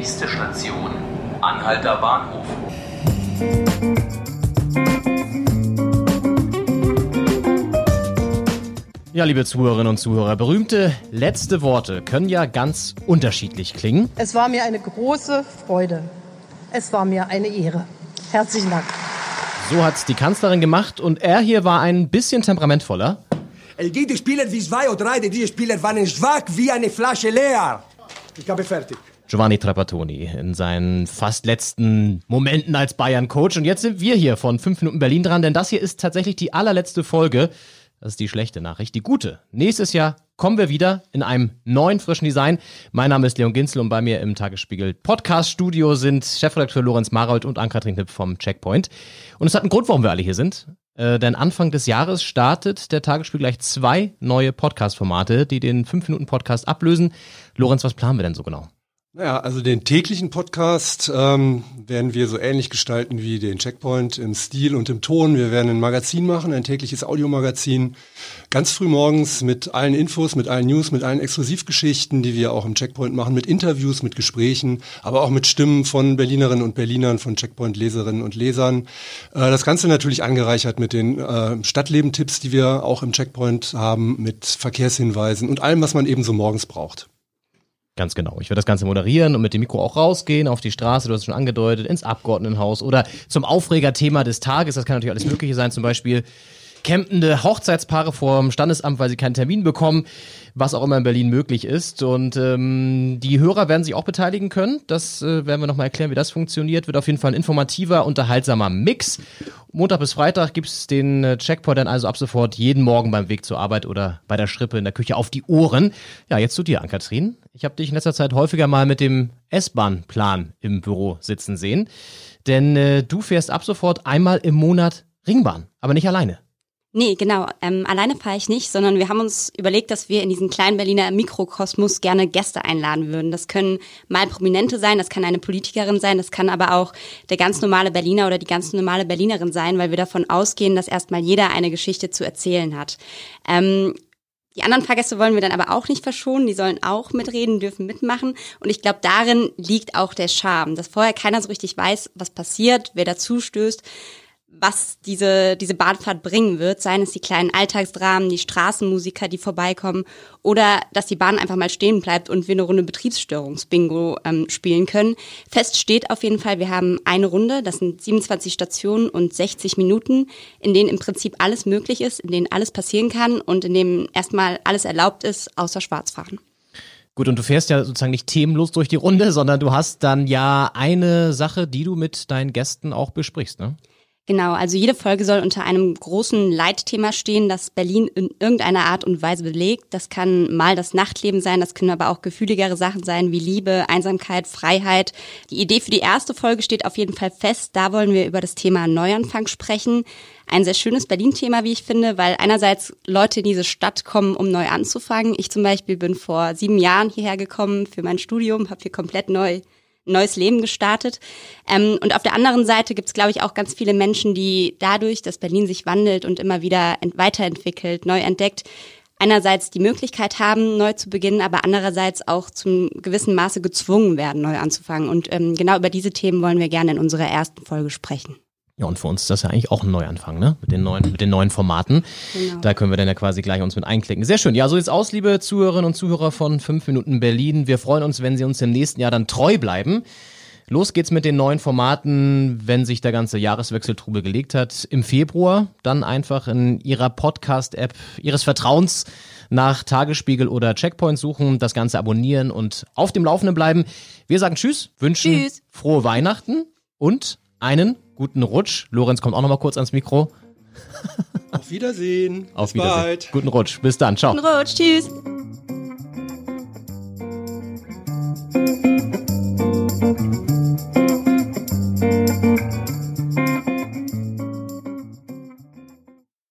Nächste Station, Anhalter Bahnhof. Ja, liebe Zuhörerinnen und Zuhörer, berühmte letzte Worte können ja ganz unterschiedlich klingen. Es war mir eine große Freude. Es war mir eine Ehre. Herzlichen Dank. So hat's die Kanzlerin gemacht und er hier war ein bisschen temperamentvoller. Es gibt Spieler wie zwei oder drei, diese Spieler waren schwach wie eine Flasche leer. Ich habe fertig. Giovanni Trapattoni in seinen fast letzten Momenten als Bayern-Coach. Und jetzt sind wir hier von 5 Minuten Berlin dran, denn das hier ist tatsächlich die allerletzte Folge. Das ist die schlechte Nachricht. Die gute. Nächstes Jahr kommen wir wieder in einem neuen, frischen Design. Mein Name ist Leon Ginzel und bei mir im Tagesspiegel Podcast-Studio sind Chefredakteur Lorenz Marold und Ann-Kathrin Knipp vom Checkpoint. Und es hat einen Grund, warum wir alle hier sind. Äh, denn Anfang des Jahres startet der Tagesspiegel gleich zwei neue Podcast-Formate, die den 5-Minuten-Podcast ablösen. Lorenz, was planen wir denn so genau? Naja, also den täglichen Podcast ähm, werden wir so ähnlich gestalten wie den Checkpoint im Stil und im Ton. Wir werden ein Magazin machen, ein tägliches Audiomagazin, ganz früh morgens mit allen Infos, mit allen News, mit allen Exklusivgeschichten, die wir auch im Checkpoint machen, mit Interviews, mit Gesprächen, aber auch mit Stimmen von Berlinerinnen und Berlinern, von Checkpoint-Leserinnen und Lesern. Äh, das Ganze natürlich angereichert mit den äh, Stadtleben-Tipps, die wir auch im Checkpoint haben, mit Verkehrshinweisen und allem, was man eben so morgens braucht. Ganz genau. Ich werde das Ganze moderieren und mit dem Mikro auch rausgehen auf die Straße, du hast es schon angedeutet, ins Abgeordnetenhaus oder zum Aufregerthema des Tages. Das kann natürlich alles Mögliche sein, zum Beispiel campende Hochzeitspaare vorm Standesamt, weil sie keinen Termin bekommen, was auch immer in Berlin möglich ist. Und ähm, die Hörer werden sich auch beteiligen können. Das äh, werden wir nochmal erklären, wie das funktioniert. Wird auf jeden Fall ein informativer, unterhaltsamer Mix. Montag bis Freitag gibt es den äh, Checkpoint dann also ab sofort jeden Morgen beim Weg zur Arbeit oder bei der Schrippe in der Küche auf die Ohren. Ja, jetzt zu dir, Ann-Kathrin. Ich habe dich in letzter Zeit häufiger mal mit dem S-Bahn-Plan im Büro sitzen sehen. Denn äh, du fährst ab sofort einmal im Monat Ringbahn, aber nicht alleine. Nee, genau. Ähm, alleine fahre ich nicht, sondern wir haben uns überlegt, dass wir in diesen kleinen Berliner Mikrokosmos gerne Gäste einladen würden. Das können mal Prominente sein, das kann eine Politikerin sein, das kann aber auch der ganz normale Berliner oder die ganz normale Berlinerin sein, weil wir davon ausgehen, dass erstmal jeder eine Geschichte zu erzählen hat. Ähm, die anderen Fahrgäste wollen wir dann aber auch nicht verschonen, die sollen auch mitreden, dürfen mitmachen. Und ich glaube, darin liegt auch der Charme, dass vorher keiner so richtig weiß, was passiert, wer dazu stößt was diese, diese Bahnfahrt bringen wird, seien es die kleinen Alltagsdramen, die Straßenmusiker, die vorbeikommen, oder dass die Bahn einfach mal stehen bleibt und wir eine Runde Betriebsstörungsbingo ähm, spielen können. Fest steht auf jeden Fall, wir haben eine Runde, das sind 27 Stationen und 60 Minuten, in denen im Prinzip alles möglich ist, in denen alles passieren kann und in dem erstmal alles erlaubt ist, außer Schwarzfahren. Gut, und du fährst ja sozusagen nicht themenlos durch die Runde, sondern du hast dann ja eine Sache, die du mit deinen Gästen auch besprichst, ne? Genau, also jede Folge soll unter einem großen Leitthema stehen, das Berlin in irgendeiner Art und Weise belegt. Das kann mal das Nachtleben sein, das können aber auch gefühligere Sachen sein wie Liebe, Einsamkeit, Freiheit. Die Idee für die erste Folge steht auf jeden Fall fest. Da wollen wir über das Thema Neuanfang sprechen. Ein sehr schönes Berlin-Thema, wie ich finde, weil einerseits Leute in diese Stadt kommen, um neu anzufangen. Ich zum Beispiel bin vor sieben Jahren hierher gekommen für mein Studium, habe hier komplett neu neues Leben gestartet. Ähm, und auf der anderen Seite gibt es, glaube ich, auch ganz viele Menschen, die dadurch, dass Berlin sich wandelt und immer wieder weiterentwickelt, neu entdeckt, einerseits die Möglichkeit haben, neu zu beginnen, aber andererseits auch zum gewissen Maße gezwungen werden, neu anzufangen. Und ähm, genau über diese Themen wollen wir gerne in unserer ersten Folge sprechen. Ja, und für uns ist das ja eigentlich auch ein Neuanfang, ne? Mit den neuen, mit den neuen Formaten. Genau. Da können wir dann ja quasi gleich uns mit einklicken. Sehr schön. Ja, so sieht's aus, liebe Zuhörerinnen und Zuhörer von 5 Minuten Berlin. Wir freuen uns, wenn Sie uns im nächsten Jahr dann treu bleiben. Los geht's mit den neuen Formaten, wenn sich der ganze Jahreswechseltrubel gelegt hat. Im Februar dann einfach in Ihrer Podcast-App Ihres Vertrauens nach Tagesspiegel oder Checkpoint suchen, das Ganze abonnieren und auf dem Laufenden bleiben. Wir sagen Tschüss, wünschen tschüss. frohe Weihnachten und einen guten Rutsch. Lorenz kommt auch noch mal kurz ans Mikro. Auf Wiedersehen. Auf Bis Wiedersehen. Bald. Guten Rutsch. Bis dann. Ciao. Guten Rutsch. Tschüss.